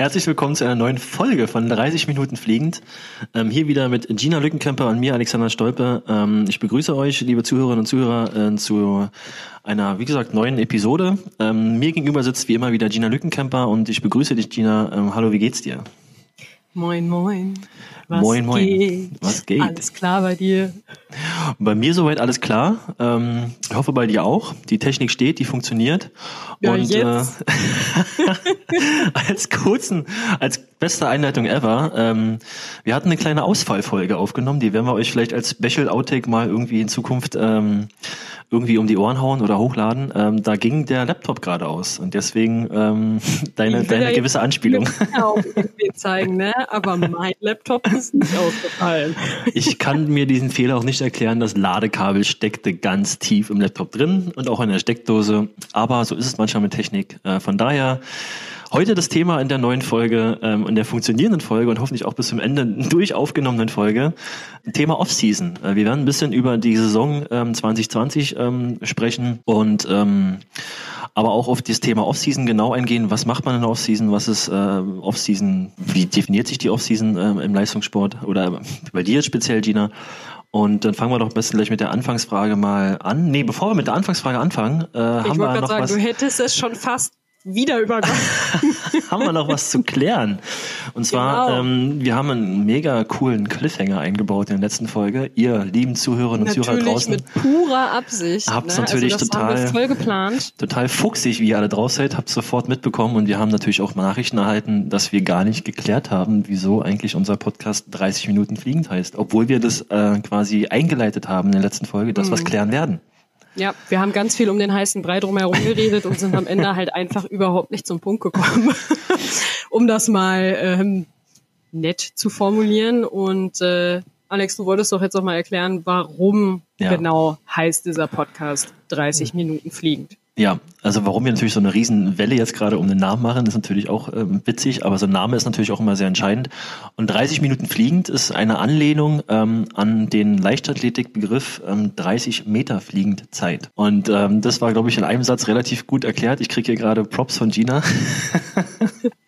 Herzlich willkommen zu einer neuen Folge von 30 Minuten Fliegend. Ähm, hier wieder mit Gina Lückenkämper und mir, Alexander Stolpe. Ähm, ich begrüße euch, liebe Zuhörerinnen und Zuhörer, äh, zu einer, wie gesagt, neuen Episode. Ähm, mir gegenüber sitzt wie immer wieder Gina Lückenkämper und ich begrüße dich, Gina. Ähm, hallo, wie geht's dir? Moin, moin. Was moin, moin. Geht? Was geht? Alles klar bei dir? Bei mir soweit alles klar. Ähm, ich hoffe bei dir auch. Die Technik steht, die funktioniert. Ja, und jetzt. Äh, als kurzen, als beste Einleitung ever, ähm, wir hatten eine kleine Ausfallfolge aufgenommen, die werden wir euch vielleicht als Special Outtake mal irgendwie in Zukunft ähm, irgendwie um die Ohren hauen oder hochladen. Ähm, da ging der Laptop gerade aus und deswegen ähm, deine, deine gewisse Anspielung. Auch irgendwie zeigen, ne? Aber mein Laptop ist nicht ausgefallen. Ich kann mir diesen Fehler auch nicht erklären. Das Ladekabel steckte ganz tief im Laptop drin und auch in der Steckdose. Aber so ist es manchmal mit Technik. Äh, von daher Heute das Thema in der neuen Folge, ähm, in der funktionierenden Folge und hoffentlich auch bis zum Ende durch aufgenommenen Folge, Thema Off-Season. Äh, wir werden ein bisschen über die Saison ähm, 2020 ähm, sprechen und ähm, aber auch auf das Thema Off-Season genau eingehen. Was macht man in der Off-Season? Was ist äh, Off-Season? Wie definiert sich die Off-Season äh, im Leistungssport? Oder bei dir speziell, Gina? Und dann fangen wir doch am besten gleich mit der Anfangsfrage mal an. Nee, bevor wir mit der Anfangsfrage anfangen, äh, haben wir noch sagen, was. Du hättest es schon fast wieder übergangen. haben wir noch was zu klären. Und zwar, genau. ähm, wir haben einen mega coolen Cliffhanger eingebaut in der letzten Folge. Ihr lieben Zuhörerinnen und Zuhörer draußen. mit purer Absicht. Habt ne? natürlich also total, total fuchsig, wie ihr alle drauf seid, habt sofort mitbekommen und wir haben natürlich auch Nachrichten erhalten, dass wir gar nicht geklärt haben, wieso eigentlich unser Podcast 30 Minuten fliegend heißt. Obwohl wir das äh, quasi eingeleitet haben in der letzten Folge, dass mhm. wir es klären werden. Ja, wir haben ganz viel um den heißen Brei drumherum geredet und sind am Ende halt einfach überhaupt nicht zum Punkt gekommen, um das mal ähm, nett zu formulieren. Und äh, Alex, du wolltest doch jetzt noch mal erklären, warum ja. genau heißt dieser Podcast 30 Minuten fliegend. Ja, also warum wir natürlich so eine Riesenwelle jetzt gerade um den Namen machen, ist natürlich auch ähm, witzig, aber so ein Name ist natürlich auch immer sehr entscheidend. Und 30 Minuten fliegend ist eine Anlehnung ähm, an den Leichtathletikbegriff ähm, 30 Meter fliegend Zeit. Und ähm, das war, glaube ich, in einem Satz relativ gut erklärt. Ich kriege hier gerade Props von Gina.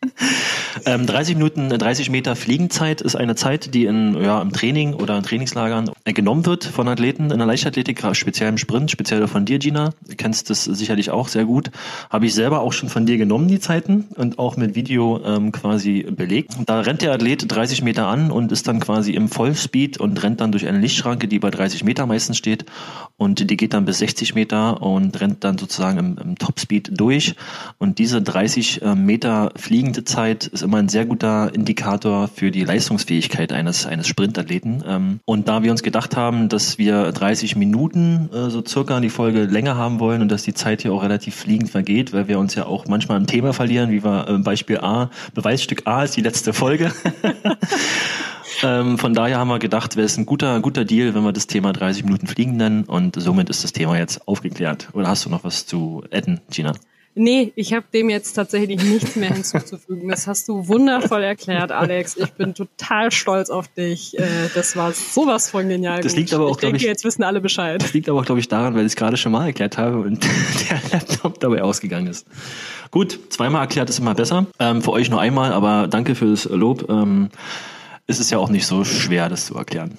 ähm, 30 Minuten, 30 Meter Fliegenzeit ist eine Zeit, die in, ja, im Training oder in Trainingslagern äh, genommen wird von Athleten in der Leichtathletik, speziell im Sprint, speziell von dir, Gina. Du kennst das sicherlich ich auch sehr gut. Habe ich selber auch schon von dir genommen, die Zeiten, und auch mit Video ähm, quasi belegt. Da rennt der Athlet 30 Meter an und ist dann quasi im Vollspeed und rennt dann durch eine Lichtschranke, die bei 30 Meter meistens steht. Und die geht dann bis 60 Meter und rennt dann sozusagen im, im Topspeed durch. Und diese 30 äh, Meter fliegende Zeit ist immer ein sehr guter Indikator für die Leistungsfähigkeit eines, eines Sprintathleten. Ähm, und da wir uns gedacht haben, dass wir 30 Minuten äh, so circa die Folge länger haben wollen und dass die Zeit hier auch relativ fliegend vergeht, weil wir uns ja auch manchmal im Thema verlieren, wie wir äh, Beispiel A, Beweisstück A ist die letzte Folge. ähm, von daher haben wir gedacht, wäre es ein guter, guter Deal, wenn wir das Thema 30 Minuten fliegen nennen und somit ist das Thema jetzt aufgeklärt. Oder hast du noch was zu adden, Gina? Nee, ich habe dem jetzt tatsächlich nichts mehr hinzuzufügen. Das hast du wundervoll erklärt, Alex. Ich bin total stolz auf dich. Äh, das war sowas von genial. Das liegt aber auch, glaube ich, jetzt wissen alle Bescheid. Das liegt aber auch, glaube ich, daran, weil ich es gerade schon mal erklärt habe und der Laptop dabei ausgegangen ist. Gut, zweimal erklärt ist immer besser. Ähm, für euch nur einmal, aber danke fürs Lob. Ähm, es ist ja auch nicht so schwer, das zu erklären.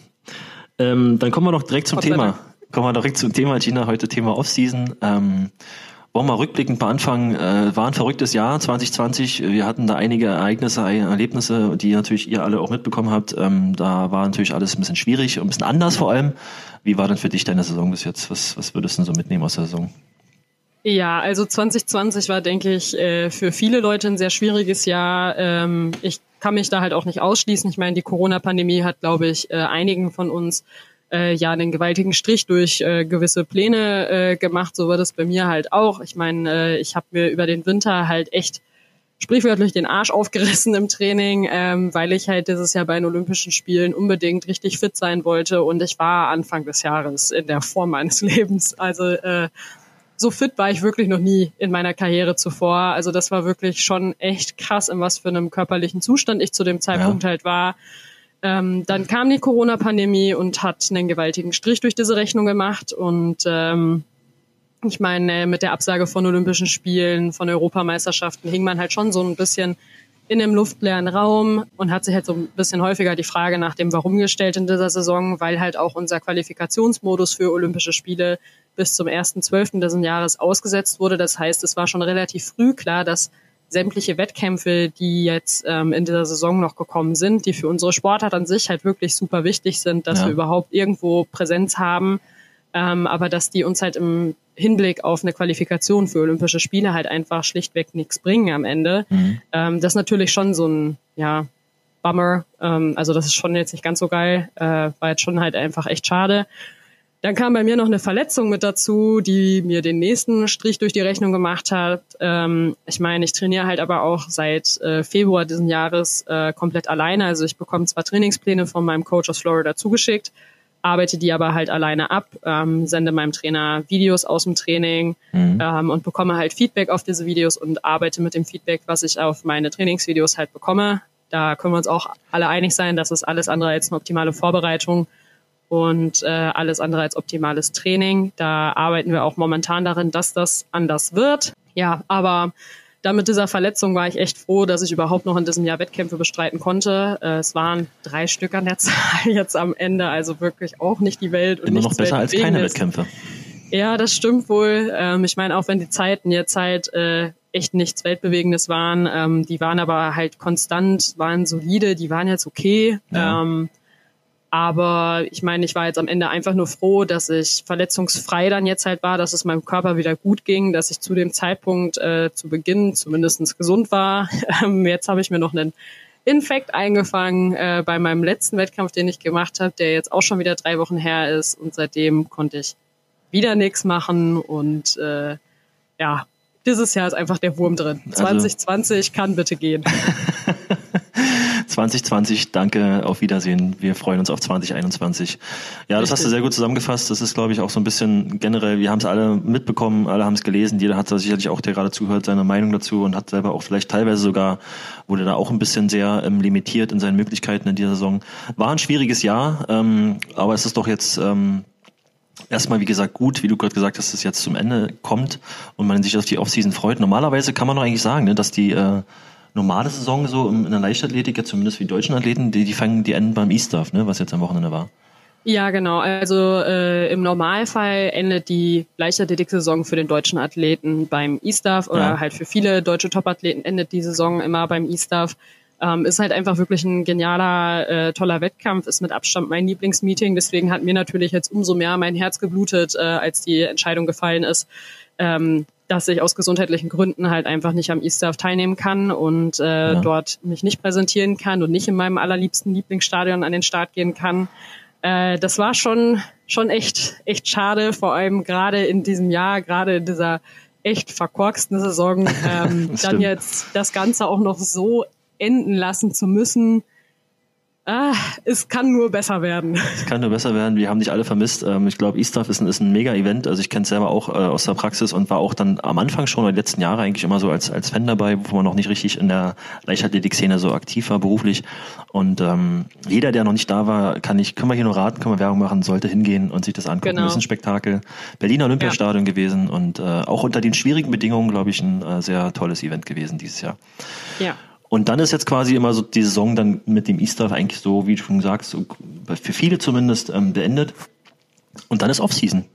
Ähm, dann kommen wir doch direkt zum Thema. Kommen wir direkt zum Thema, Gina, heute Thema Offseason. Ähm, wollen wir rückblickend mal anfangen. Äh, war ein verrücktes Jahr 2020. Wir hatten da einige Ereignisse, Erlebnisse, die natürlich ihr alle auch mitbekommen habt. Ähm, da war natürlich alles ein bisschen schwierig und ein bisschen anders vor allem. Wie war denn für dich deine Saison bis jetzt? Was, was würdest du so mitnehmen aus der Saison? Ja, also 2020 war, denke ich, äh, für viele Leute ein sehr schwieriges Jahr. Ähm, ich kann mich da halt auch nicht ausschließen. Ich meine, die Corona-Pandemie hat, glaube ich, äh, einigen von uns äh, ja einen gewaltigen Strich durch äh, gewisse Pläne äh, gemacht. So war das bei mir halt auch. Ich meine, äh, ich habe mir über den Winter halt echt sprichwörtlich den Arsch aufgerissen im Training, ähm, weil ich halt dieses Jahr bei den Olympischen Spielen unbedingt richtig fit sein wollte und ich war Anfang des Jahres in der Form meines Lebens. Also äh, so fit war ich wirklich noch nie in meiner Karriere zuvor. Also das war wirklich schon echt krass, in was für einem körperlichen Zustand ich zu dem Zeitpunkt ja. halt war. Ähm, dann kam die Corona-Pandemie und hat einen gewaltigen Strich durch diese Rechnung gemacht. Und ähm, ich meine, mit der Absage von Olympischen Spielen, von Europameisterschaften hing man halt schon so ein bisschen in einem luftleeren Raum und hat sich halt so ein bisschen häufiger die Frage nach dem Warum gestellt in dieser Saison, weil halt auch unser Qualifikationsmodus für Olympische Spiele bis zum 1.12. dieses Jahres ausgesetzt wurde. Das heißt, es war schon relativ früh klar, dass sämtliche Wettkämpfe, die jetzt ähm, in dieser Saison noch gekommen sind, die für unsere Sportart an sich halt wirklich super wichtig sind, dass ja. wir überhaupt irgendwo Präsenz haben, ähm, aber dass die uns halt im Hinblick auf eine Qualifikation für Olympische Spiele halt einfach schlichtweg nichts bringen am Ende. Mhm. Ähm, das ist natürlich schon so ein, ja, Bummer. Ähm, also das ist schon jetzt nicht ganz so geil. Äh, war jetzt schon halt einfach echt schade. Dann kam bei mir noch eine Verletzung mit dazu, die mir den nächsten Strich durch die Rechnung gemacht hat. Ähm, ich meine, ich trainiere halt aber auch seit äh, Februar diesen Jahres äh, komplett alleine. Also ich bekomme zwar Trainingspläne von meinem Coach aus Florida zugeschickt, arbeite die aber halt alleine ab, ähm, sende meinem Trainer Videos aus dem Training mhm. ähm, und bekomme halt Feedback auf diese Videos und arbeite mit dem Feedback, was ich auf meine Trainingsvideos halt bekomme. Da können wir uns auch alle einig sein, dass es alles andere als eine optimale Vorbereitung und äh, alles andere als optimales Training. Da arbeiten wir auch momentan darin, dass das anders wird. Ja, aber da mit dieser Verletzung war ich echt froh, dass ich überhaupt noch in diesem Jahr Wettkämpfe bestreiten konnte. Äh, es waren drei Stück an der Zahl jetzt am Ende, also wirklich auch nicht die Welt. Und Immer noch besser als keine Wettkämpfe. Ja, das stimmt wohl. Ähm, ich meine, auch wenn die Zeiten jetzt halt äh, echt nichts Weltbewegendes waren, ähm, die waren aber halt konstant, waren solide, die waren jetzt okay. Ja. Ähm, aber ich meine, ich war jetzt am Ende einfach nur froh, dass ich verletzungsfrei dann jetzt halt war, dass es meinem Körper wieder gut ging, dass ich zu dem Zeitpunkt äh, zu Beginn zumindestens gesund war. Ähm, jetzt habe ich mir noch einen Infekt eingefangen äh, bei meinem letzten Wettkampf, den ich gemacht habe, der jetzt auch schon wieder drei Wochen her ist. Und seitdem konnte ich wieder nichts machen. Und äh, ja, dieses Jahr ist einfach der Wurm drin. Also, 2020 kann bitte gehen. 2020, danke, auf Wiedersehen. Wir freuen uns auf 2021. Ja, das hast du sehr gut zusammengefasst. Das ist, glaube ich, auch so ein bisschen generell, wir haben es alle mitbekommen, alle haben es gelesen, jeder hat da sicherlich auch, der gerade zuhört, seine Meinung dazu und hat selber auch vielleicht teilweise sogar, wurde da auch ein bisschen sehr ähm, limitiert in seinen Möglichkeiten in dieser Saison. War ein schwieriges Jahr, ähm, aber es ist doch jetzt ähm, erstmal, wie gesagt, gut, wie du gerade gesagt hast, dass es jetzt zum Ende kommt und man sich auf die Offseason freut. Normalerweise kann man doch eigentlich sagen, ne, dass die äh, normale Saison so in der Leichtathletik, ja zumindest wie die deutschen Athleten, die, die fangen, die enden beim E-Stuff, ne, was jetzt am Wochenende war. Ja, genau. Also äh, im Normalfall endet die Leichtathletik-Saison für den deutschen Athleten beim E-Stuff oder ja. halt für viele deutsche Top-Athleten endet die Saison immer beim E-Stuff. Ähm, ist halt einfach wirklich ein genialer, äh, toller Wettkampf, ist mit Abstand mein Lieblingsmeeting. Deswegen hat mir natürlich jetzt umso mehr mein Herz geblutet, äh, als die Entscheidung gefallen ist, ähm, dass ich aus gesundheitlichen Gründen halt einfach nicht am E-Staff teilnehmen kann und äh, ja. dort mich nicht präsentieren kann und nicht in meinem allerliebsten Lieblingsstadion an den Start gehen kann. Äh, das war schon schon echt echt schade, vor allem gerade in diesem Jahr, gerade in dieser echt verkorksten Saison, ähm, dann jetzt das Ganze auch noch so enden lassen zu müssen Ah, es kann nur besser werden. Es kann nur besser werden. Wir haben dich alle vermisst. Ähm, ich glaube, E-Stuff ist ein, ist ein Mega-Event. Also ich kenne es selber auch äh, aus der Praxis und war auch dann am Anfang schon, oder die letzten Jahre eigentlich immer so als, als Fan dabei, wo man noch nicht richtig in der Leichtathletik-Szene so aktiv war beruflich. Und ähm, jeder, der noch nicht da war, kann ich, können wir hier nur raten, können wir Werbung machen, sollte hingehen und sich das angucken. Genau. Das ist ein Spektakel. Berliner Olympiastadion ja. gewesen und äh, auch unter den schwierigen Bedingungen, glaube ich, ein äh, sehr tolles Event gewesen dieses Jahr. Ja. Und dann ist jetzt quasi immer so die Saison dann mit dem Easter eigentlich so, wie du schon sagst, so für viele zumindest ähm, beendet. Und dann ist Offseason.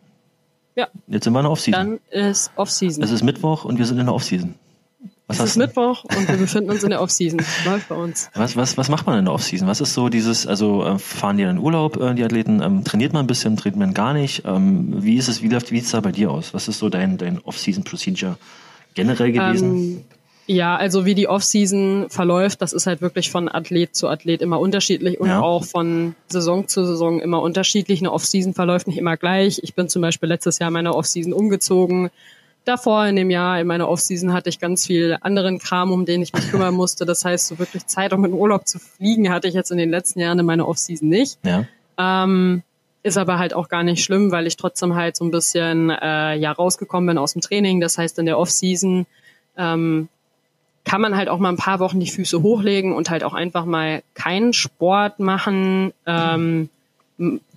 Ja. Jetzt sind wir in der Offseason. Dann ist Offseason. Es ist Mittwoch und wir sind in der Offseason. Was es ist Mittwoch und wir befinden uns in der Offseason. Läuft bei uns. Was, was, was macht man in der Offseason? Was ist so dieses, also äh, fahren die in Urlaub, äh, die Athleten? Ähm, trainiert man ein bisschen, trainiert man gar nicht? Ähm, wie ist es, wie läuft, wie sieht es da bei dir aus? Was ist so dein, dein Off-Season-Procedure generell gewesen? Ähm, ja, also wie die Offseason verläuft, das ist halt wirklich von Athlet zu Athlet immer unterschiedlich und ja. auch von Saison zu Saison immer unterschiedlich. Eine Offseason verläuft nicht immer gleich. Ich bin zum Beispiel letztes Jahr meine Offseason umgezogen. Davor in dem Jahr in meiner Offseason hatte ich ganz viel anderen Kram, um den ich mich kümmern musste. Das heißt, so wirklich Zeit, um in Urlaub zu fliegen, hatte ich jetzt in den letzten Jahren in meiner Offseason nicht. Ja. Ähm, ist aber halt auch gar nicht schlimm, weil ich trotzdem halt so ein bisschen äh, ja rausgekommen bin aus dem Training. Das heißt, in der Offseason ähm, kann man halt auch mal ein paar Wochen die Füße hochlegen und halt auch einfach mal keinen Sport machen. Ähm,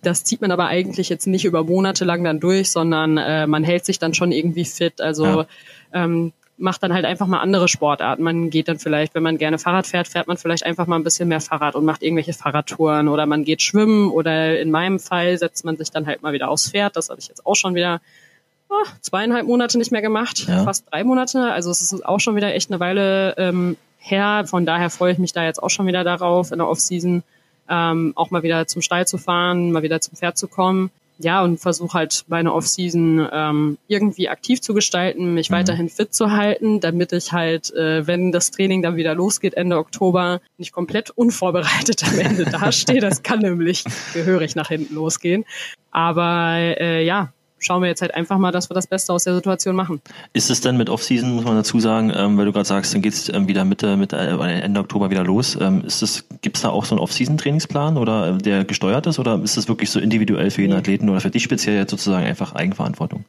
das zieht man aber eigentlich jetzt nicht über Monate lang dann durch, sondern äh, man hält sich dann schon irgendwie fit. Also ja. ähm, macht dann halt einfach mal andere Sportarten. Man geht dann vielleicht, wenn man gerne Fahrrad fährt, fährt man vielleicht einfach mal ein bisschen mehr Fahrrad und macht irgendwelche Fahrradtouren oder man geht schwimmen oder in meinem Fall setzt man sich dann halt mal wieder aufs Pferd. Das habe ich jetzt auch schon wieder oh, zweieinhalb Monate nicht mehr gemacht, ja. fast drei Monate. Also es ist auch schon wieder echt eine Weile ähm, her. Von daher freue ich mich da jetzt auch schon wieder darauf, in der Offseason ähm, auch mal wieder zum Stall zu fahren, mal wieder zum Pferd zu kommen ja, und versuche halt meine Offseason ähm, irgendwie aktiv zu gestalten, mich mhm. weiterhin fit zu halten, damit ich halt, äh, wenn das Training dann wieder losgeht Ende Oktober, nicht komplett unvorbereitet am Ende dastehe. Das kann nämlich gehörig nach hinten losgehen. Aber äh, ja, schauen wir jetzt halt einfach mal, dass wir das Beste aus der Situation machen. Ist es denn mit Offseason, muss man dazu sagen, ähm, weil du gerade sagst, dann geht es ähm, wieder Mitte, Mitte, äh, Ende Oktober wieder los. Ähm, gibt es da auch so einen Off-Season-Trainingsplan oder äh, der gesteuert ist oder ist es wirklich so individuell für jeden nee. Athleten oder für dich speziell jetzt sozusagen einfach Eigenverantwortung?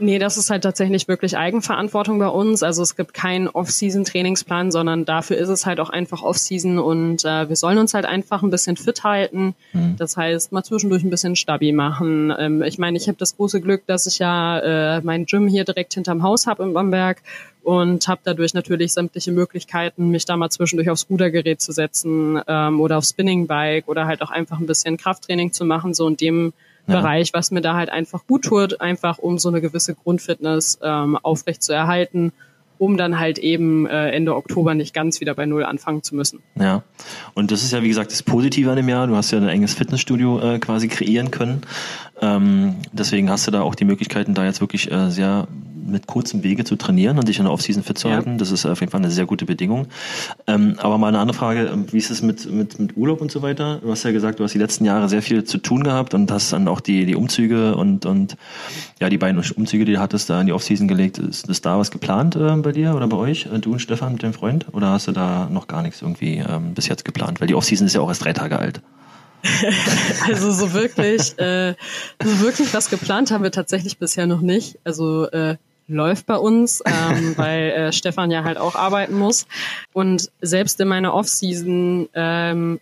Nee, das ist halt tatsächlich wirklich Eigenverantwortung bei uns. Also es gibt keinen Off-Season-Trainingsplan, sondern dafür ist es halt auch einfach Off-Season und äh, wir sollen uns halt einfach ein bisschen fit halten. Mhm. Das heißt, mal zwischendurch ein bisschen Stabi machen. Ähm, ich meine, ich habe das große Glück, dass ich ja äh, mein Gym hier direkt hinterm Haus habe in Bamberg und habe dadurch natürlich sämtliche Möglichkeiten, mich da mal zwischendurch aufs Rudergerät zu setzen ähm, oder aufs Spinning-Bike oder halt auch einfach ein bisschen Krafttraining zu machen, so in dem. Bereich, was mir da halt einfach gut tut, einfach um so eine gewisse Grundfitness ähm, aufrecht zu erhalten um dann halt eben äh, Ende Oktober nicht ganz wieder bei Null anfangen zu müssen. Ja, und das ist ja wie gesagt das Positive an dem Jahr. Du hast ja ein enges Fitnessstudio äh, quasi kreieren können. Ähm, deswegen hast du da auch die Möglichkeiten, da jetzt wirklich äh, sehr mit kurzem Wege zu trainieren und dich in der Offseason fit zu halten. Das ist auf jeden Fall eine sehr gute Bedingung. Ähm, aber mal eine andere Frage, ähm, wie ist es mit, mit, mit Urlaub und so weiter? Du hast ja gesagt, du hast die letzten Jahre sehr viel zu tun gehabt und hast dann auch die, die Umzüge und, und ja, die beiden Umzüge, die du hattest, da in die Offseason gelegt. Ist, ist da was geplant äh, bei dir oder bei euch, äh, du und Stefan mit dem Freund? Oder hast du da noch gar nichts irgendwie ähm, bis jetzt geplant? Weil die Offseason ist ja auch erst drei Tage alt. also so wirklich, äh, so wirklich was geplant haben wir tatsächlich bisher noch nicht. Also äh, läuft bei uns, ähm, weil äh, Stefan ja halt auch arbeiten muss. Und selbst in meiner Off-Season, ähm,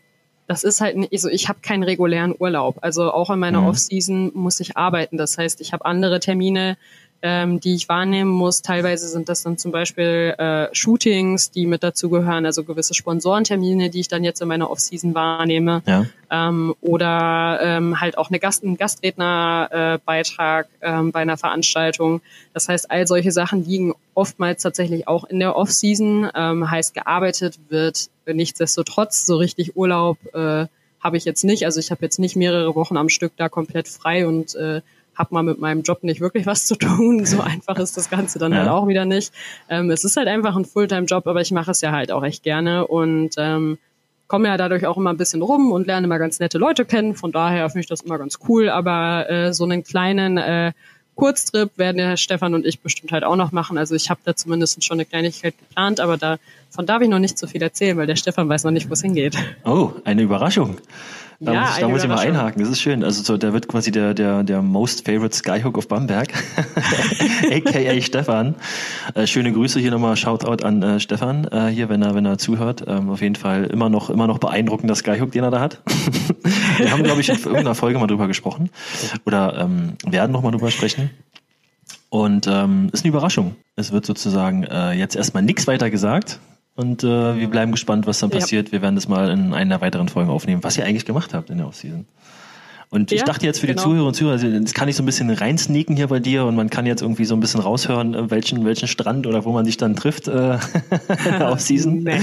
das ist halt nicht, also ich habe keinen regulären Urlaub. Also auch in meiner mhm. Off-Season muss ich arbeiten. Das heißt, ich habe andere Termine, ähm, die ich wahrnehmen muss. Teilweise sind das dann zum Beispiel äh, Shootings, die mit dazu gehören, also gewisse Sponsorentermine, die ich dann jetzt in meiner Off-Season wahrnehme. Ja. Ähm, oder ähm, halt auch eine Gast, ein Gastrednerbeitrag äh, ähm, bei einer Veranstaltung. Das heißt, all solche Sachen liegen oftmals tatsächlich auch in der Off-Season. Ähm, heißt, gearbeitet wird nichtsdestotrotz. So richtig Urlaub äh, habe ich jetzt nicht. Also ich habe jetzt nicht mehrere Wochen am Stück da komplett frei und äh, habe mal mit meinem Job nicht wirklich was zu tun. So einfach ist das Ganze dann ja. halt auch wieder nicht. Ähm, es ist halt einfach ein Fulltime-Job, aber ich mache es ja halt auch echt gerne und ähm, komme ja dadurch auch immer ein bisschen rum und lerne immer ganz nette Leute kennen. Von daher finde ich das immer ganz cool. Aber äh, so einen kleinen äh, Kurztrip werden der Stefan und ich bestimmt halt auch noch machen. Also ich habe da zumindest schon eine Kleinigkeit geplant, aber davon darf ich noch nicht so viel erzählen, weil der Stefan weiß noch nicht, wo es hingeht. Oh, eine Überraschung. Da ja, muss ich, da muss ich mal einhaken. Das ist schön. Also so, der wird quasi der, der, der most favorite Skyhook of Bamberg. AKA Stefan. Äh, schöne Grüße hier nochmal. Shoutout an äh, Stefan, äh, hier, wenn er, wenn er zuhört. Ähm, auf jeden Fall immer noch, immer noch beeindruckender Skyhook, den er da hat. Wir haben, glaube ich, in irgendeiner Folge mal drüber gesprochen. Oder ähm, werden noch mal drüber sprechen. Und ähm, ist eine Überraschung. Es wird sozusagen äh, jetzt erstmal nichts weiter gesagt. Und äh, wir bleiben gespannt, was dann passiert. Ja. Wir werden das mal in einer weiteren Folge aufnehmen, was ihr eigentlich gemacht habt in der Offseason. Und ja, ich dachte jetzt für genau. die Zuhörer und Zuhörer, das kann ich so ein bisschen reinsneaken hier bei dir und man kann jetzt irgendwie so ein bisschen raushören, äh, welchen, welchen Strand oder wo man sich dann trifft äh, Off-Season.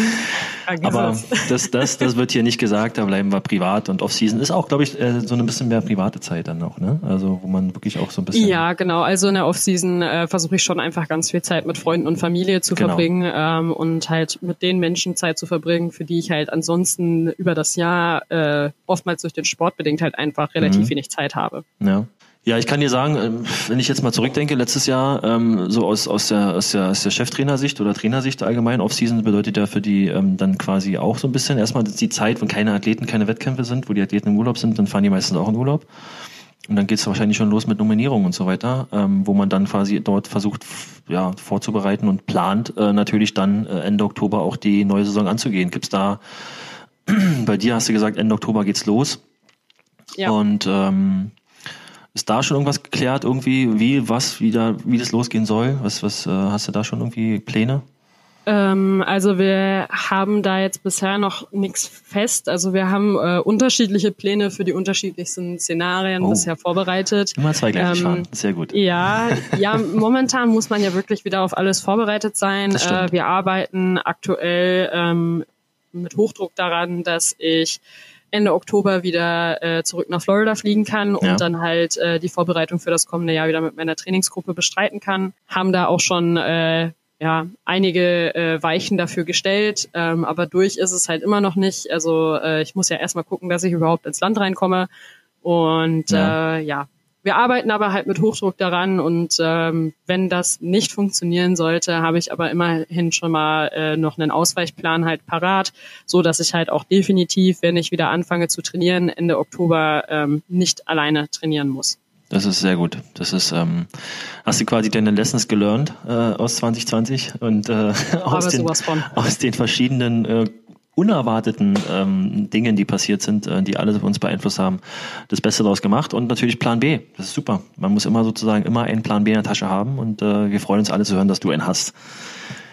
Nee, Aber das, das, das wird hier nicht gesagt, da bleiben wir privat und Off-Season ist auch, glaube ich, äh, so ein bisschen mehr private Zeit dann auch, ne? Also wo man wirklich auch so ein bisschen. Ja, genau. Also in der Off-Season äh, versuche ich schon einfach ganz viel Zeit mit Freunden und Familie zu genau. verbringen ähm, und halt mit den Menschen Zeit zu verbringen, für die ich halt ansonsten über das Jahr äh, oftmals durch den Sport bedingt halt einfach relativ mhm. wenig Zeit habe. Ja. Ja, ich kann dir sagen, ähm, wenn ich jetzt mal zurückdenke, letztes Jahr, ähm, so aus, aus der, aus der, aus der Cheftrainersicht oder Trainersicht allgemein, Offseason bedeutet ja für die ähm, dann quasi auch so ein bisschen erstmal die Zeit, wenn keine Athleten, keine Wettkämpfe sind, wo die Athleten im Urlaub sind, dann fahren die meistens auch in Urlaub. Und dann geht es wahrscheinlich schon los mit Nominierung und so weiter, ähm, wo man dann quasi dort versucht, ja, vorzubereiten und plant, äh, natürlich dann äh, Ende Oktober auch die neue Saison anzugehen. Gibt's da, bei dir hast du gesagt, Ende Oktober geht's los. Ja. Und ähm, Ist da schon irgendwas geklärt, irgendwie, wie, was, wie, da, wie das losgehen soll? Was, was äh, hast du da schon irgendwie Pläne? Ähm, also wir haben da jetzt bisher noch nichts fest. Also wir haben äh, unterschiedliche Pläne für die unterschiedlichsten Szenarien oh. bisher vorbereitet. Immer zwei gleich ähm. Sehr gut. Ja, ja, momentan muss man ja wirklich wieder auf alles vorbereitet sein. Äh, wir arbeiten aktuell ähm, mit Hochdruck daran, dass ich Ende Oktober wieder äh, zurück nach Florida fliegen kann und ja. dann halt äh, die Vorbereitung für das kommende Jahr wieder mit meiner Trainingsgruppe bestreiten kann. Haben da auch schon äh, ja, einige äh, Weichen dafür gestellt, ähm, aber durch ist es halt immer noch nicht. Also äh, ich muss ja erstmal gucken, dass ich überhaupt ins Land reinkomme. Und ja, äh, ja wir arbeiten aber halt mit Hochdruck daran und ähm, wenn das nicht funktionieren sollte, habe ich aber immerhin schon mal äh, noch einen Ausweichplan halt parat, so dass ich halt auch definitiv, wenn ich wieder anfange zu trainieren, Ende Oktober ähm, nicht alleine trainieren muss. Das ist sehr gut. Das ist, ähm, hast du quasi deine Lessons gelernt äh, aus 2020 und äh, aus, den, aus den verschiedenen äh, unerwarteten ähm, Dingen, die passiert sind, äh, die alle uns beeinflusst haben, das Beste daraus gemacht und natürlich Plan B. Das ist super. Man muss immer sozusagen immer einen Plan B in der Tasche haben und äh, wir freuen uns alle zu hören, dass du einen hast.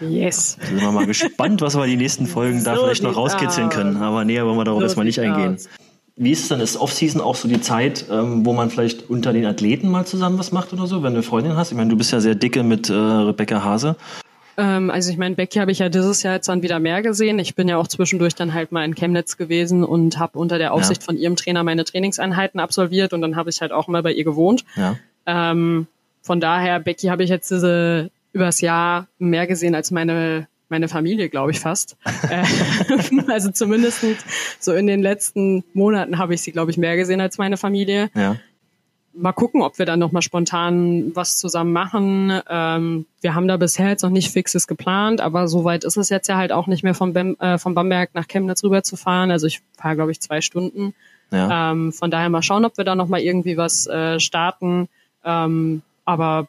Yes. Da sind wir mal gespannt, was wir die nächsten Folgen so da vielleicht noch rauskitzeln aus. können. Aber näher wollen wir darauf so erstmal nicht eingehen. Aus. Wie ist es dann? Ist Offseason auch so die Zeit, ähm, wo man vielleicht unter den Athleten mal zusammen was macht oder so, wenn du eine Freundin hast? Ich meine, du bist ja sehr dicke mit äh, Rebecca Hase. Ähm, also ich meine, Becky habe ich ja dieses Jahr jetzt dann wieder mehr gesehen. Ich bin ja auch zwischendurch dann halt mal in Chemnitz gewesen und habe unter der Aufsicht ja. von ihrem Trainer meine Trainingseinheiten absolviert und dann habe ich halt auch immer bei ihr gewohnt. Ja. Ähm, von daher, Becky habe ich jetzt diese übers Jahr mehr gesehen als meine meine Familie, glaube ich fast. Äh, also zumindest so in den letzten Monaten habe ich sie, glaube ich, mehr gesehen als meine Familie. Ja mal gucken, ob wir dann nochmal spontan was zusammen machen. Ähm, wir haben da bisher jetzt noch nicht fixes geplant, aber soweit ist es jetzt ja halt auch nicht mehr vom, Bam, äh, vom Bamberg nach Chemnitz rüber zu fahren. Also ich fahre, glaube ich, zwei Stunden. Ja. Ähm, von daher mal schauen, ob wir da nochmal irgendwie was äh, starten. Ähm, aber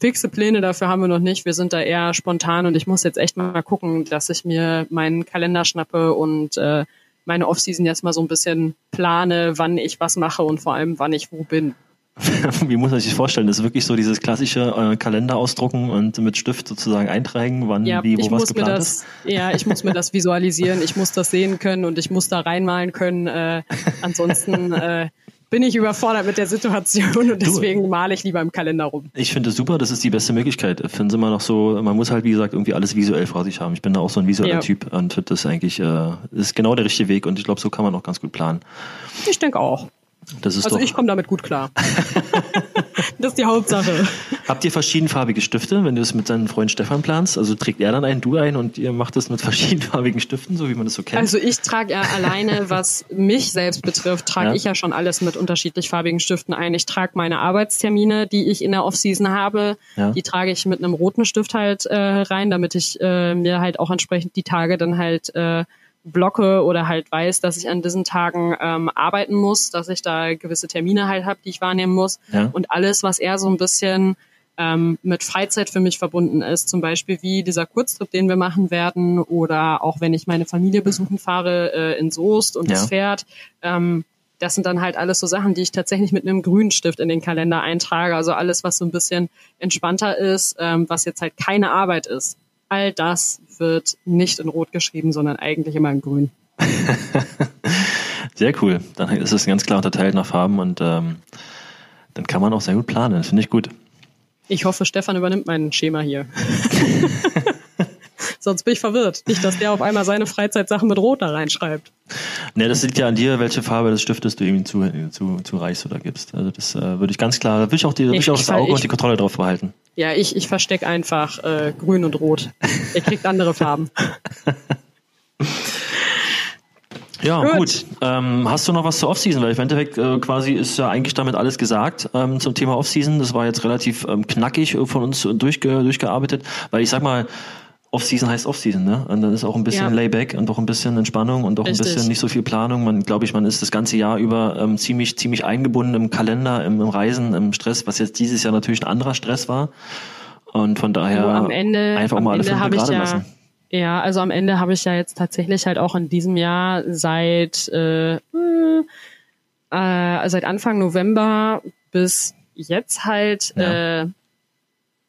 fixe Pläne dafür haben wir noch nicht. Wir sind da eher spontan und ich muss jetzt echt mal gucken, dass ich mir meinen Kalender schnappe und äh, meine Offseason jetzt mal so ein bisschen plane, wann ich was mache und vor allem, wann ich wo bin. Wie muss man sich das vorstellen? Das ist wirklich so dieses klassische äh, Kalender ausdrucken und mit Stift sozusagen eintragen, wann, ja, wie, wo was geplant das, ist? Ja, ich muss mir das visualisieren, ich muss das sehen können und ich muss da reinmalen können. Äh, ansonsten äh, bin ich überfordert mit der Situation und deswegen male ich lieber im Kalender rum. Ich finde es super, das ist die beste Möglichkeit. Finden Sie mal noch so, man muss halt, wie gesagt, irgendwie alles visuell vor sich haben. Ich bin da auch so ein visueller ja. Typ und das eigentlich, äh, ist genau der richtige Weg und ich glaube, so kann man auch ganz gut planen. Ich denke auch. Das ist also doch ich komme damit gut klar. das ist die Hauptsache. Habt ihr verschiedenfarbige Stifte, wenn du es mit deinem Freund Stefan planst? Also trägt er dann einen, du einen und ihr macht es mit verschiedenfarbigen Stiften, so wie man das so kennt? Also ich trage ja alleine, was mich selbst betrifft, trage ja? ich ja schon alles mit unterschiedlich farbigen Stiften ein. Ich trage meine Arbeitstermine, die ich in der Offseason habe, ja? die trage ich mit einem roten Stift halt äh, rein, damit ich äh, mir halt auch entsprechend die Tage dann halt äh, blocke oder halt weiß, dass ich an diesen Tagen ähm, arbeiten muss, dass ich da gewisse Termine halt habe, die ich wahrnehmen muss. Ja. Und alles, was eher so ein bisschen ähm, mit Freizeit für mich verbunden ist, zum Beispiel wie dieser Kurztrip, den wir machen werden, oder auch wenn ich meine Familie besuchen fahre äh, in Soest und ja. das Pferd. Ähm, das sind dann halt alles so Sachen, die ich tatsächlich mit einem grünen Stift in den Kalender eintrage. Also alles, was so ein bisschen entspannter ist, ähm, was jetzt halt keine Arbeit ist all das wird nicht in Rot geschrieben, sondern eigentlich immer in Grün. sehr cool. Dann ist es ganz klar unterteilt nach Farben und ähm, dann kann man auch sehr gut planen. Finde ich gut. Ich hoffe, Stefan übernimmt mein Schema hier. Sonst bin ich verwirrt. Nicht, dass der auf einmal seine Freizeitsachen mit Rot da reinschreibt. Ne, das liegt ja an dir, welche Farbe des Stiftes du ihm zu, zu, zu reichst oder gibst. Also das äh, würde ich ganz klar, da würde ich auch, die, ich, ich auch das Auge ich, und die Kontrolle drauf behalten. Ja, ich, ich verstecke einfach äh, grün und rot. Ihr kriegt andere Farben. Ja, gut. gut. Ähm, hast du noch was zur Offseason? Weil im Endeffekt äh, quasi ist ja eigentlich damit alles gesagt ähm, zum Thema Offseason. Das war jetzt relativ ähm, knackig von uns durchge durchgearbeitet. Weil ich sag mal, Off-Season heißt Off-Season, ne? Und dann ist auch ein bisschen ja. Layback und auch ein bisschen Entspannung und auch Richtig. ein bisschen nicht so viel Planung. Man, glaube ich, man ist das ganze Jahr über ähm, ziemlich, ziemlich eingebunden im Kalender, im, im, Reisen, im Stress, was jetzt dieses Jahr natürlich ein anderer Stress war. Und von daher am Ende, einfach mal alle fünf gerade ja, lassen. Ja, also am Ende habe ich ja jetzt tatsächlich halt auch in diesem Jahr seit äh, äh, seit Anfang November bis jetzt halt ja. äh,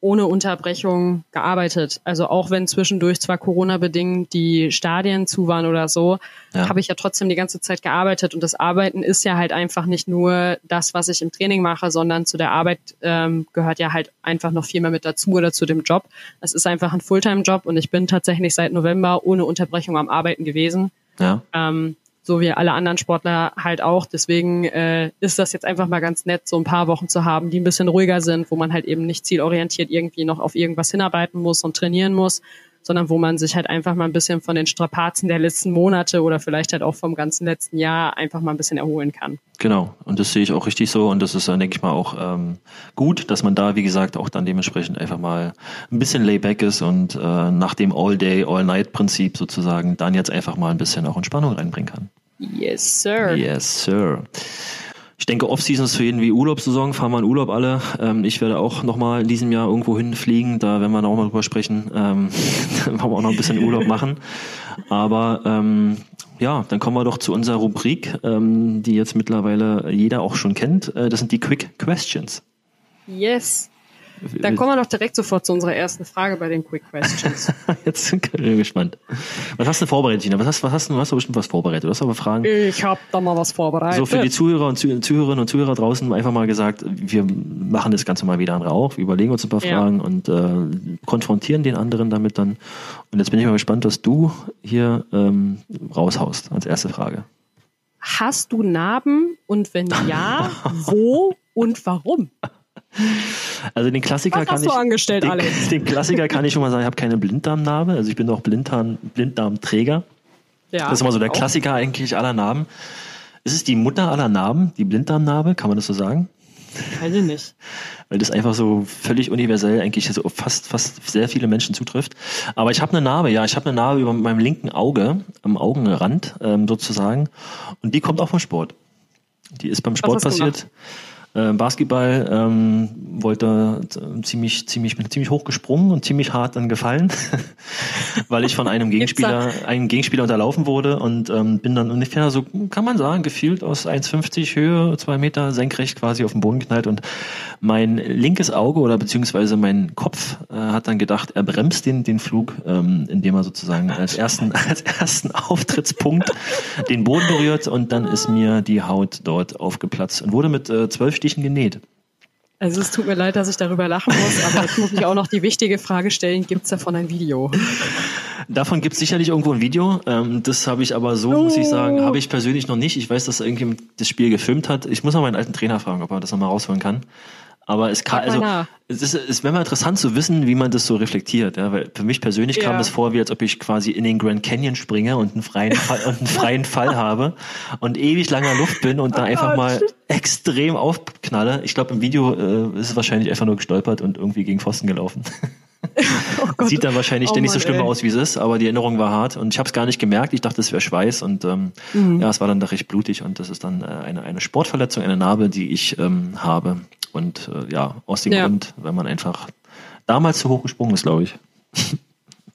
ohne Unterbrechung gearbeitet. Also auch wenn zwischendurch zwar Corona-bedingt die Stadien zu waren oder so, ja. habe ich ja trotzdem die ganze Zeit gearbeitet. Und das Arbeiten ist ja halt einfach nicht nur das, was ich im Training mache, sondern zu der Arbeit ähm, gehört ja halt einfach noch viel mehr mit dazu oder zu dem Job. Es ist einfach ein Fulltime-Job und ich bin tatsächlich seit November ohne Unterbrechung am Arbeiten gewesen. Ja. Ähm, so wie alle anderen Sportler halt auch. Deswegen äh, ist das jetzt einfach mal ganz nett, so ein paar Wochen zu haben, die ein bisschen ruhiger sind, wo man halt eben nicht zielorientiert irgendwie noch auf irgendwas hinarbeiten muss und trainieren muss, sondern wo man sich halt einfach mal ein bisschen von den Strapazen der letzten Monate oder vielleicht halt auch vom ganzen letzten Jahr einfach mal ein bisschen erholen kann. Genau, und das sehe ich auch richtig so und das ist dann, denke ich mal, auch ähm, gut, dass man da, wie gesagt, auch dann dementsprechend einfach mal ein bisschen layback ist und äh, nach dem All-Day, All-Night-Prinzip sozusagen dann jetzt einfach mal ein bisschen auch Entspannung reinbringen kann. Yes, sir. Yes, sir. Ich denke, Off-Season ist für jeden wie Urlaubssaison. Fahren wir in Urlaub alle. Ähm, ich werde auch nochmal in diesem Jahr irgendwo hinfliegen. Da werden wir noch mal drüber sprechen. Ähm, dann wollen wir auch noch ein bisschen Urlaub machen. Aber ähm, ja, dann kommen wir doch zu unserer Rubrik, ähm, die jetzt mittlerweile jeder auch schon kennt. Äh, das sind die Quick Questions. Yes. Dann kommen wir doch direkt sofort zu unserer ersten Frage bei den Quick Questions. Jetzt sind wir gespannt. Was hast du vorbereitet, Gina? Was hast, was hast du? Du hast doch bestimmt was vorbereitet. Du hast aber Fragen. Ich habe da mal was vorbereitet. So für die Zuhörer und Zuhörerinnen und Zuhörer draußen einfach mal gesagt, wir machen das Ganze mal wieder an Rauch. Wir überlegen uns ein paar Fragen ja. und äh, konfrontieren den anderen damit dann. Und jetzt bin ich mal gespannt, was du hier ähm, raushaust als erste Frage. Hast du Narben und wenn ja, wo und warum? Also den Klassiker Was kann hast ich. Du angestellt, den, Alex? den Klassiker kann ich schon mal sagen, ich habe keine Blinddarmnarbe, also ich bin auch Blinddarm, Blinddarmträger. Ja, das ist immer so der auch. Klassiker eigentlich aller Narben. Ist es die Mutter aller Narben, die Blinddarmnarbe, kann man das so sagen? Weiß ich nicht. Weil das einfach so völlig universell eigentlich so fast, fast sehr viele Menschen zutrifft. Aber ich habe eine Narbe, ja, ich habe eine Narbe über meinem linken Auge, am Augenrand ähm, sozusagen. Und die kommt auch vom Sport. Die ist beim Sport passiert. Gemacht? Äh, Basketball, ähm, wollte äh, ziemlich, ziemlich, bin ziemlich hoch gesprungen und ziemlich hart dann gefallen, weil ich von einem Gegenspieler, einem Gegenspieler unterlaufen wurde und ähm, bin dann ungefähr so, kann man sagen, gefühlt aus 1,50 Höhe, zwei Meter senkrecht quasi auf den Boden geknallt und mein linkes Auge oder beziehungsweise mein Kopf äh, hat dann gedacht, er bremst den, den Flug, ähm, indem er sozusagen als ersten, als ersten Auftrittspunkt den Boden berührt und dann ist mir die Haut dort aufgeplatzt und wurde mit äh, zwölf Stichen genäht. Also es tut mir leid, dass ich darüber lachen muss, aber jetzt muss ich auch noch die wichtige Frage stellen, gibt es davon ein Video? Davon gibt es sicherlich irgendwo ein Video. Ähm, das habe ich aber so, oh. muss ich sagen, habe ich persönlich noch nicht. Ich weiß, dass irgendjemand das Spiel gefilmt hat. Ich muss mal meinen alten Trainer fragen, ob er das nochmal rausholen kann. Aber es kann, also, es ist, es wäre mal interessant zu wissen, wie man das so reflektiert, ja, weil für mich persönlich ja. kam es vor, wie als ob ich quasi in den Grand Canyon springe und einen freien Fall, und einen freien Fall habe und ewig langer Luft bin und da oh einfach mal extrem aufknalle. Ich glaube, im Video äh, ist es wahrscheinlich einfach nur gestolpert und irgendwie gegen Pfosten gelaufen. Oh Sieht dann wahrscheinlich oh nicht so schlimm ey. aus, wie es ist, aber die Erinnerung war hart und ich habe es gar nicht gemerkt. Ich dachte, es wäre Schweiß und ähm, mhm. ja, es war dann doch recht blutig und das ist dann äh, eine, eine Sportverletzung, eine Narbe, die ich ähm, habe. Und äh, ja, aus dem ja. Grund, wenn man einfach damals zu hoch gesprungen ist, glaube ich.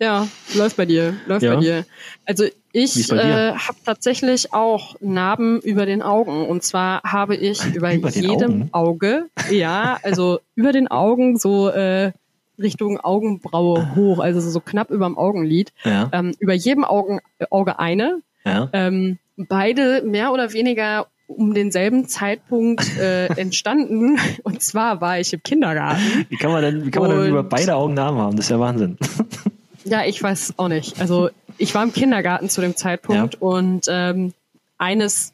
Ja, läuft bei dir, läuft ja. bei dir. Also ich äh, habe tatsächlich auch Narben über den Augen. Und zwar habe ich über, über jedem Auge, ja, also über den Augen so äh, Richtung Augenbraue hoch, also so knapp über dem Augenlid. Ja. Ähm, über jedem Augen, Auge eine. Ja. Ähm, beide mehr oder weniger um denselben Zeitpunkt äh, entstanden. Und zwar war ich im Kindergarten. Wie kann man denn, wie kann man denn über beide Augen Namen haben? Das ist ja Wahnsinn. Ja, ich weiß auch nicht. Also ich war im Kindergarten zu dem Zeitpunkt ja. und ähm, eines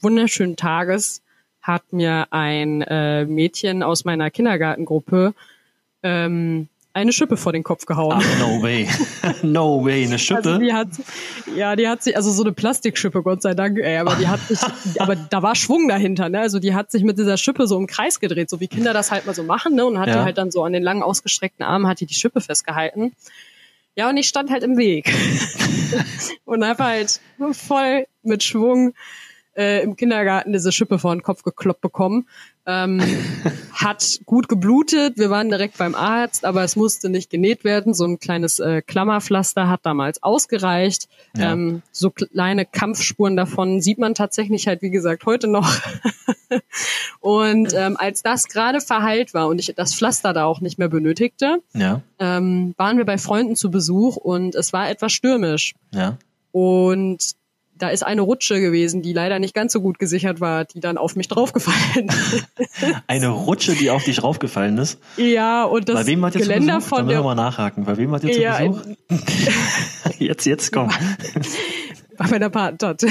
wunderschönen Tages hat mir ein äh, Mädchen aus meiner Kindergartengruppe ähm, eine Schippe vor den Kopf gehauen. Ach, no way. no way, eine Schippe? Also die hat, ja, die hat sich, also so eine Plastikschippe, Gott sei Dank, ey, aber die hat sich, aber da war Schwung dahinter, ne? Also die hat sich mit dieser Schippe so im Kreis gedreht, so wie Kinder das halt mal so machen, ne? Und hat ja. die halt dann so an den langen ausgestreckten Armen hat die die Schippe festgehalten. Ja, und ich stand halt im Weg. und hab halt voll mit Schwung äh, im Kindergarten diese Schippe vor den Kopf gekloppt bekommen. Ähm, hat gut geblutet. Wir waren direkt beim Arzt, aber es musste nicht genäht werden. So ein kleines äh, Klammerpflaster hat damals ausgereicht. Ja. Ähm, so kleine Kampfspuren davon sieht man tatsächlich halt, wie gesagt, heute noch. und ähm, als das gerade verheilt war und ich das Pflaster da auch nicht mehr benötigte, ja. ähm, waren wir bei Freunden zu Besuch und es war etwas stürmisch. Ja. Und da ist eine Rutsche gewesen, die leider nicht ganz so gut gesichert war, die dann auf mich draufgefallen ist. Eine Rutsche, die auf dich draufgefallen ist? Ja, und das Bei wem ihr Geländer Besuch? von der... mal nachhaken. Bei wem ihr zu ja, Besuch? jetzt, jetzt komm. bei meiner Patentante.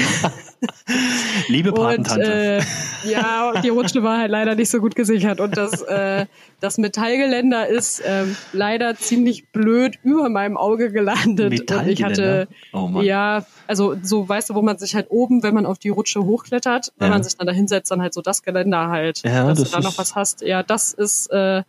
Liebe Patentante. Und, äh, ja, die Rutsche war halt leider nicht so gut gesichert und das, äh, das Metallgeländer ist äh, leider ziemlich blöd über meinem Auge gelandet. Und ich hatte, oh Mann. ja, also so weißt du, wo man sich halt oben, wenn man auf die Rutsche hochklettert, wenn ja. man sich dann da hinsetzt, dann halt so das Geländer halt, ja, dass das du da noch was hast. Ja, das ist äh,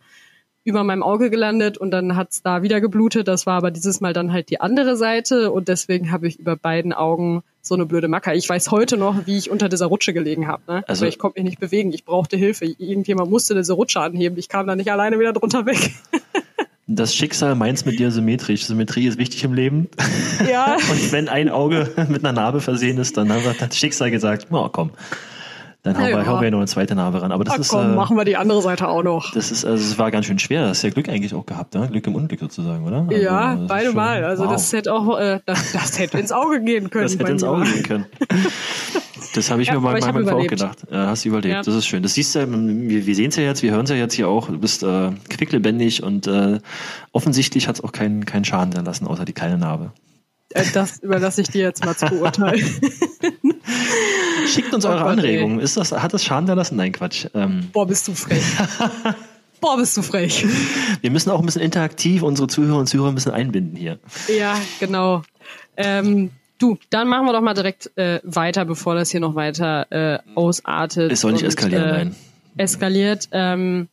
über meinem Auge gelandet und dann hat's da wieder geblutet. Das war aber dieses Mal dann halt die andere Seite und deswegen habe ich über beiden Augen so eine blöde Macke. Ich weiß heute noch, wie ich unter dieser Rutsche gelegen habe. Ne? Also aber ich konnte mich nicht bewegen. Ich brauchte Hilfe. Irgendjemand musste diese Rutsche anheben. Ich kam da nicht alleine wieder drunter weg. Das Schicksal meint's mit dir symmetrisch. Symmetrie ist wichtig im Leben. Ja. Und wenn ein Auge mit einer Narbe versehen ist, dann hat das Schicksal gesagt, oh komm, dann haben, ja, wir, haben wir noch eine zweite Narbe ran. Aber das Ach, ist, komm, äh, machen wir die andere Seite auch noch. Das ist, also es war ganz schön schwer. Das ist ja Glück eigentlich auch gehabt, ne? Glück im Unglück sozusagen, oder? Also, ja, beide schon, Mal. Also wow. das hätte auch, äh, das, das hätte ins Auge gehen können. Das hätte ins Auge gehen können. Das habe ich ja, mir bei meinem auch gedacht. Ja, hast du überlebt. Ja. Das ist schön. Das siehst du, wir, wir sehen es ja jetzt, wir hören es ja jetzt hier auch. Du bist äh, quicklebendig und äh, offensichtlich hat es auch keinen keinen Schaden erlassen, außer die kleine Narbe. Äh, das überlasse ich dir jetzt mal zu beurteilen. Schickt uns eure oh Anregungen. Ist das, hat das Schaden erlassen? Nein, Quatsch. Ähm. Boah, bist du frech. Boah, bist du frech. Wir müssen auch ein bisschen interaktiv unsere Zuhörer und Zuhörer ein bisschen einbinden hier. Ja, genau. Ähm, du, dann machen wir doch mal direkt äh, weiter, bevor das hier noch weiter äh, ausartet. Es soll nicht und, eskalieren, äh, nein. Eskaliert. Ähm,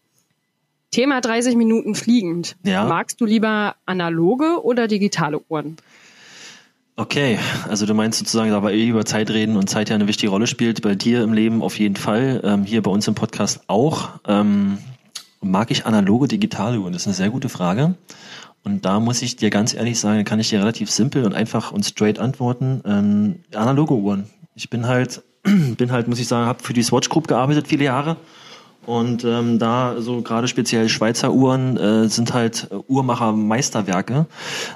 Thema 30 Minuten fliegend. Ja. Magst du lieber analoge oder digitale Uhren? Okay, also du meinst sozusagen, da wir eh über Zeit reden und Zeit ja eine wichtige Rolle spielt, bei dir im Leben auf jeden Fall, ähm, hier bei uns im Podcast auch. Ähm, mag ich analoge, digitale Uhren? Das ist eine sehr gute Frage. Und da muss ich dir ganz ehrlich sagen, kann ich dir relativ simpel und einfach und straight antworten. Ähm, analoge Uhren. Ich bin halt, bin halt, muss ich sagen, habe für die Swatch Group gearbeitet viele Jahre und ähm, da so gerade speziell Schweizer Uhren äh, sind halt äh, Uhrmacher-Meisterwerke.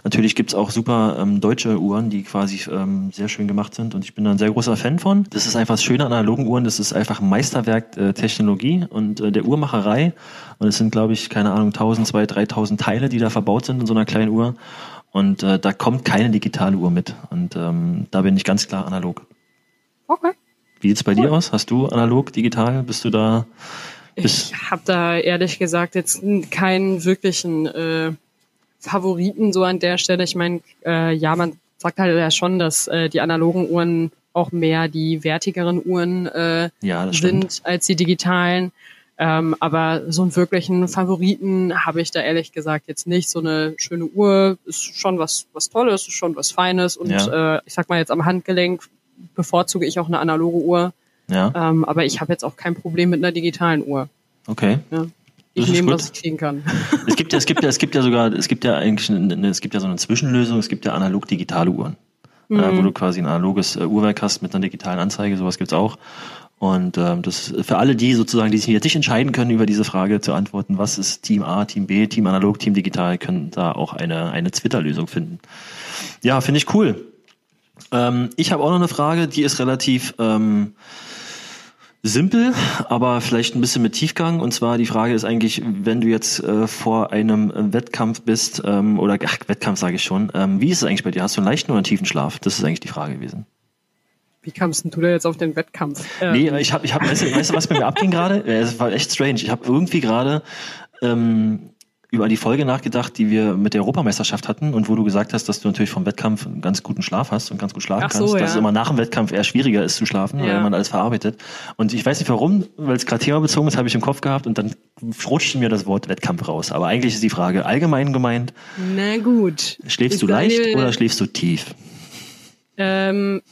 Natürlich gibt's auch super ähm, deutsche Uhren, die quasi ähm, sehr schön gemacht sind. Und ich bin da ein sehr großer Fan von. Das ist einfach das Schöne an analogen Uhren. Das ist einfach ein Meisterwerk äh, Technologie und äh, der Uhrmacherei. Und es sind, glaube ich, keine Ahnung, 1000, 2000, 3000 Teile, die da verbaut sind in so einer kleinen Uhr. Und äh, da kommt keine digitale Uhr mit. Und ähm, da bin ich ganz klar analog. Okay. Wie sieht's bei cool. dir aus? Hast du analog, digital? Bist du da ich habe da ehrlich gesagt jetzt keinen wirklichen äh, Favoriten so an der Stelle. Ich meine, äh, ja, man sagt halt ja schon, dass äh, die analogen Uhren auch mehr die wertigeren Uhren äh, ja, sind als die digitalen. Ähm, aber so einen wirklichen Favoriten habe ich da ehrlich gesagt jetzt nicht. So eine schöne Uhr ist schon was, was Tolles, ist schon was Feines. Und ja. äh, ich sag mal jetzt am Handgelenk bevorzuge ich auch eine analoge Uhr. Ja. Ähm, aber ich habe jetzt auch kein Problem mit einer digitalen Uhr. Okay. Ja. Ich nehme, was ich kriegen kann. Es gibt ja, es gibt ja, es gibt ja sogar, es gibt ja eigentlich, eine, es gibt ja so eine Zwischenlösung. Es gibt ja analog-digitale Uhren, mhm. äh, wo du quasi ein analoges äh, Uhrwerk hast mit einer digitalen Anzeige. Sowas gibt's auch. Und ähm, das für alle die sozusagen, die sich jetzt nicht entscheiden können, über diese Frage zu antworten, was ist Team A, Team B, Team Analog, Team Digital, können da auch eine eine Twitter-Lösung finden. Ja, finde ich cool. Ähm, ich habe auch noch eine Frage, die ist relativ ähm, simpel, aber vielleicht ein bisschen mit Tiefgang. Und zwar die Frage ist eigentlich, wenn du jetzt äh, vor einem Wettkampf bist, ähm, oder ach, Wettkampf sage ich schon, ähm, wie ist es eigentlich bei dir? Hast du einen leichten oder einen tiefen Schlaf? Das ist eigentlich die Frage gewesen. Wie kamst denn du da jetzt auf den Wettkampf? Ähm. Nee, ich habe, ich hab, weißt, du, weißt du, was bei mir abging gerade? Es war echt strange. Ich habe irgendwie gerade ähm, über die Folge nachgedacht, die wir mit der Europameisterschaft hatten und wo du gesagt hast, dass du natürlich vom Wettkampf einen ganz guten Schlaf hast und ganz gut schlafen so, kannst, ja. dass es immer nach dem Wettkampf eher schwieriger ist zu schlafen, ja. weil man alles verarbeitet. Und ich weiß nicht warum, weil es gerade themabezogen ist, habe ich im Kopf gehabt und dann rutschte mir das Wort Wettkampf raus. Aber eigentlich ist die Frage allgemein gemeint. Na gut. Schläfst ich du leicht oder schläfst du tief? Ähm,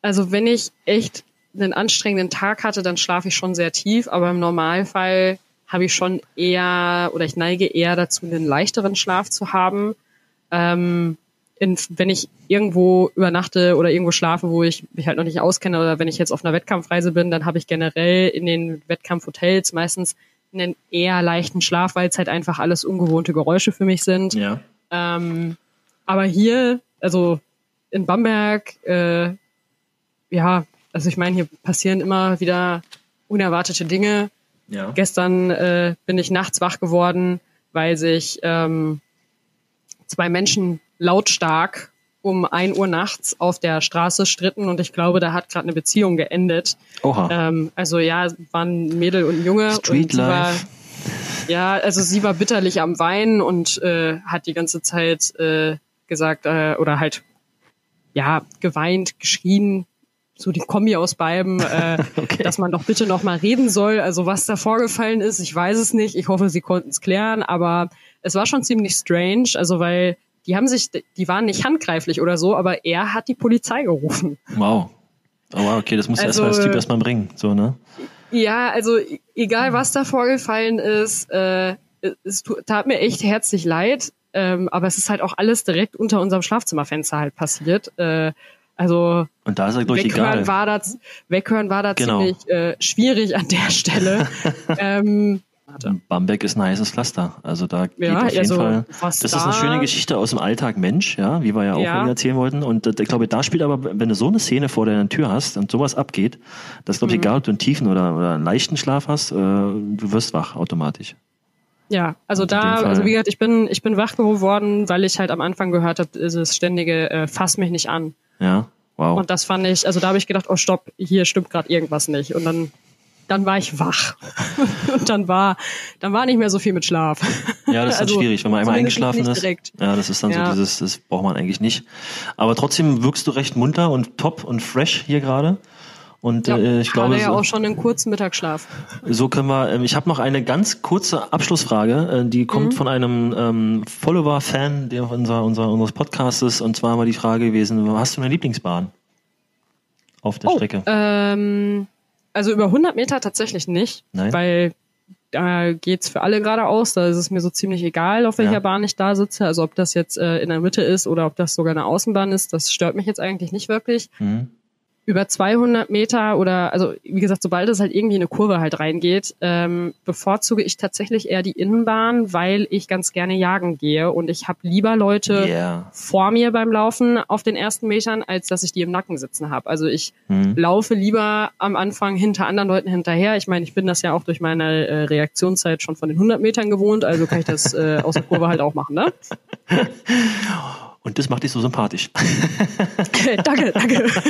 also wenn ich echt einen anstrengenden Tag hatte, dann schlafe ich schon sehr tief, aber im Normalfall habe ich schon eher oder ich neige eher dazu, einen leichteren Schlaf zu haben. Ähm, in, wenn ich irgendwo übernachte oder irgendwo schlafe, wo ich mich halt noch nicht auskenne oder wenn ich jetzt auf einer Wettkampfreise bin, dann habe ich generell in den Wettkampfhotels meistens einen eher leichten Schlaf, weil es halt einfach alles ungewohnte Geräusche für mich sind. Ja. Ähm, aber hier, also in Bamberg, äh, ja, also ich meine, hier passieren immer wieder unerwartete Dinge. Ja. Gestern äh, bin ich nachts wach geworden, weil sich ähm, zwei Menschen lautstark um ein Uhr nachts auf der Straße stritten und ich glaube, da hat gerade eine Beziehung geendet. Oha. Ähm, also ja, waren Mädel und Junge. Street und sie war, ja, also sie war bitterlich am Weinen und äh, hat die ganze Zeit äh, gesagt äh, oder halt ja geweint, geschrien, so die Kombi aus beiden, äh, Okay. dass man doch bitte noch mal reden soll. Also was da vorgefallen ist, ich weiß es nicht. Ich hoffe, sie konnten es klären, aber es war schon ziemlich strange, also weil die haben sich, die waren nicht handgreiflich oder so, aber er hat die Polizei gerufen. Wow. Oh, wow, okay, das muss Also- erstmal das Typ erstmal bringen, so, ne? Ja, also e- egal was da vorgefallen ist, äh, es tat mir echt herzlich leid, ähm, aber es ist halt auch alles direkt unter unserem Schlafzimmerfenster halt passiert. Äh, also Und da ist er, ich, weghören war da, weghören war da Genau. ziemlich äh, schwierig an der Stelle. ähm, Bamberg ist ein heißes Pflaster. Also da geht Ja, auf jeden also, Fall. Das da- ist eine schöne Geschichte aus dem Alltag Mensch, ja, wie wir ja auch Ja. erzählen wollten. Und äh, ich glaube, da spielt aber, wenn du so eine Szene vor deiner Tür hast und sowas abgeht, das glaube Mhm. ich, egal, ob du einen tiefen oder, oder einen leichten Schlaf hast, äh, du wirst wach automatisch. Ja, also Und da, also wie gesagt, ich bin, ich bin wach geworden, weil ich halt am Anfang gehört habe, dieses ständige äh, Fass mich nicht an. Ja, wow. Und das fand ich, also da habe ich gedacht, oh stopp, hier stimmt gerade irgendwas nicht. Und dann, dann war ich wach. Und dann war, dann war nicht mehr so viel mit Schlaf. Ja, das ist dann Also, schwierig, wenn man einmal eingeschlafen ist. direkt. Ja, das ist dann Ja. so dieses, das braucht man eigentlich nicht. Aber trotzdem wirkst du recht munter und top und fresh hier gerade. Und Ja, äh, ich glaube, ja auch schon einen kurzen Mittagsschlaf. so können wir. Ähm, ich habe noch eine ganz kurze Abschlussfrage, äh, die Mhm. kommt von einem ähm, Follower, Fan, der unser, unser unseres Podcasts ist. Und zwar war die Frage gewesen: Hast du eine Lieblingsbahn auf der Oh, Strecke? ähm, also über 100 Meter tatsächlich nicht, Nein? weil da geht's für alle geradeaus. Da ist es mir so ziemlich egal, auf welcher Ja. Bahn ich da sitze. Also ob das jetzt äh, in der Mitte ist oder ob das sogar eine Außenbahn ist, das stört mich jetzt eigentlich nicht wirklich. Mhm. Über 200 Meter oder also wie gesagt, sobald es halt irgendwie in eine Kurve halt reingeht, ähm, bevorzuge ich tatsächlich eher die Innenbahn, weil ich ganz gerne jagen gehe und ich habe lieber Leute Yeah. vor mir beim Laufen auf den ersten Metern, als dass ich die im Nacken sitzen habe. Also ich Mhm. laufe lieber am Anfang hinter anderen Leuten hinterher. Ich meine, ich bin das ja auch durch meine äh, Reaktionszeit schon von den 100 Metern gewohnt, also kann ich das äh, aus der Kurve halt auch machen, ne? Und das macht dich so sympathisch. danke, danke.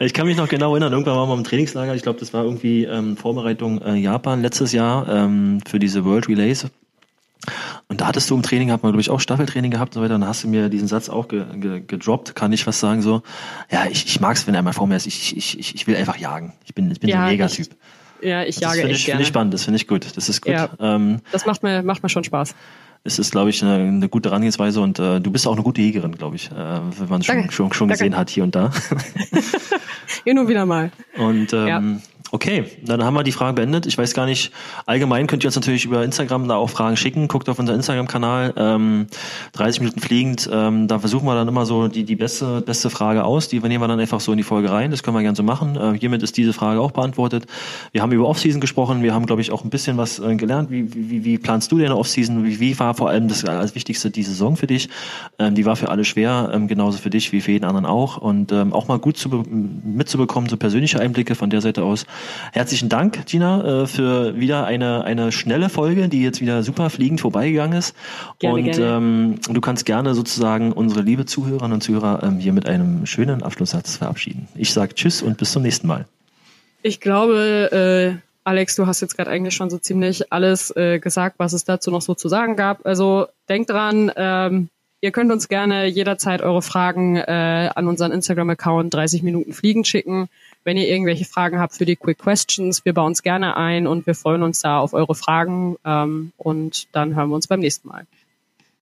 Ich kann mich noch genau erinnern, irgendwann waren wir im Trainingslager, ich glaube, das war irgendwie ähm, Vorbereitung äh, Japan letztes Jahr ähm, für diese World Relays. Und da hattest du im Training, hat man glaube ich auch Staffeltraining gehabt und so weiter, und dann hast du mir diesen Satz auch ge ge gedroppt, kann ich was sagen, so, ja, ich, ich mag's, wenn er mal vor mir ist, ich, ich, ich, ich will einfach jagen. Ich bin, ich bin so Ja, ein Jägertyp. Ja, ich Das jage echt ich, gerne. finde ich spannend, das finde ich gut, das ist gut. Ja. Ähm, Das macht mir, macht mir schon Spaß. Es ist, glaube ich, eine, eine gute Herangehensweise und äh, du bist auch eine gute Jägerin, glaube ich, äh, wenn man schon, Danke. schon, schon Danke. gesehen hat hier und da. Hin und wieder mal. Und ähm, Ja. Okay, dann haben wir die Fragen beendet. Ich weiß gar nicht, allgemein könnt ihr uns natürlich über Instagram da auch Fragen schicken. Guckt auf unseren Instagram-Kanal, ähm, 30 Minuten fliegend. Ähm, da versuchen wir dann immer so die, die beste, beste Frage aus. Die nehmen wir dann einfach so in die Folge rein. Das können wir gerne so machen. Äh, hiermit ist diese Frage auch beantwortet. Wir haben über Offseason gesprochen. Wir haben, glaube ich, auch ein bisschen was äh, gelernt. Wie, wie, wie planst du deine Offseason? Wie, wie war vor allem das als Wichtigste die Saison für dich? Ähm, die war für alle schwer, ähm, genauso für dich wie für jeden anderen auch. Und ähm, auch mal gut zu be- mitzubekommen, so persönliche Einblicke von der Seite aus. Herzlichen Dank, Gina, äh, für wieder eine, eine schnelle Folge, die jetzt wieder super fliegend vorbeigegangen ist. Gerne, und gerne. Ähm, du kannst gerne sozusagen unsere liebe Zuhörerinnen und Zuhörer ähm, hier mit einem schönen Abschlusssatz verabschieden. Ich sage Tschüss und bis zum nächsten Mal. Ich glaube, äh, Alex, du hast jetzt gerade eigentlich schon so ziemlich alles äh, gesagt, was es dazu noch so zu sagen gab. Also denkt dran, ähm, ihr könnt uns gerne jederzeit eure Fragen äh, an unseren Instagram-Account 30 Minuten Fliegen schicken. Wenn ihr irgendwelche Fragen habt für die Quick Questions, wir bauen uns gerne ein und wir freuen uns da auf eure Fragen. Ähm, und dann hören wir uns beim nächsten Mal.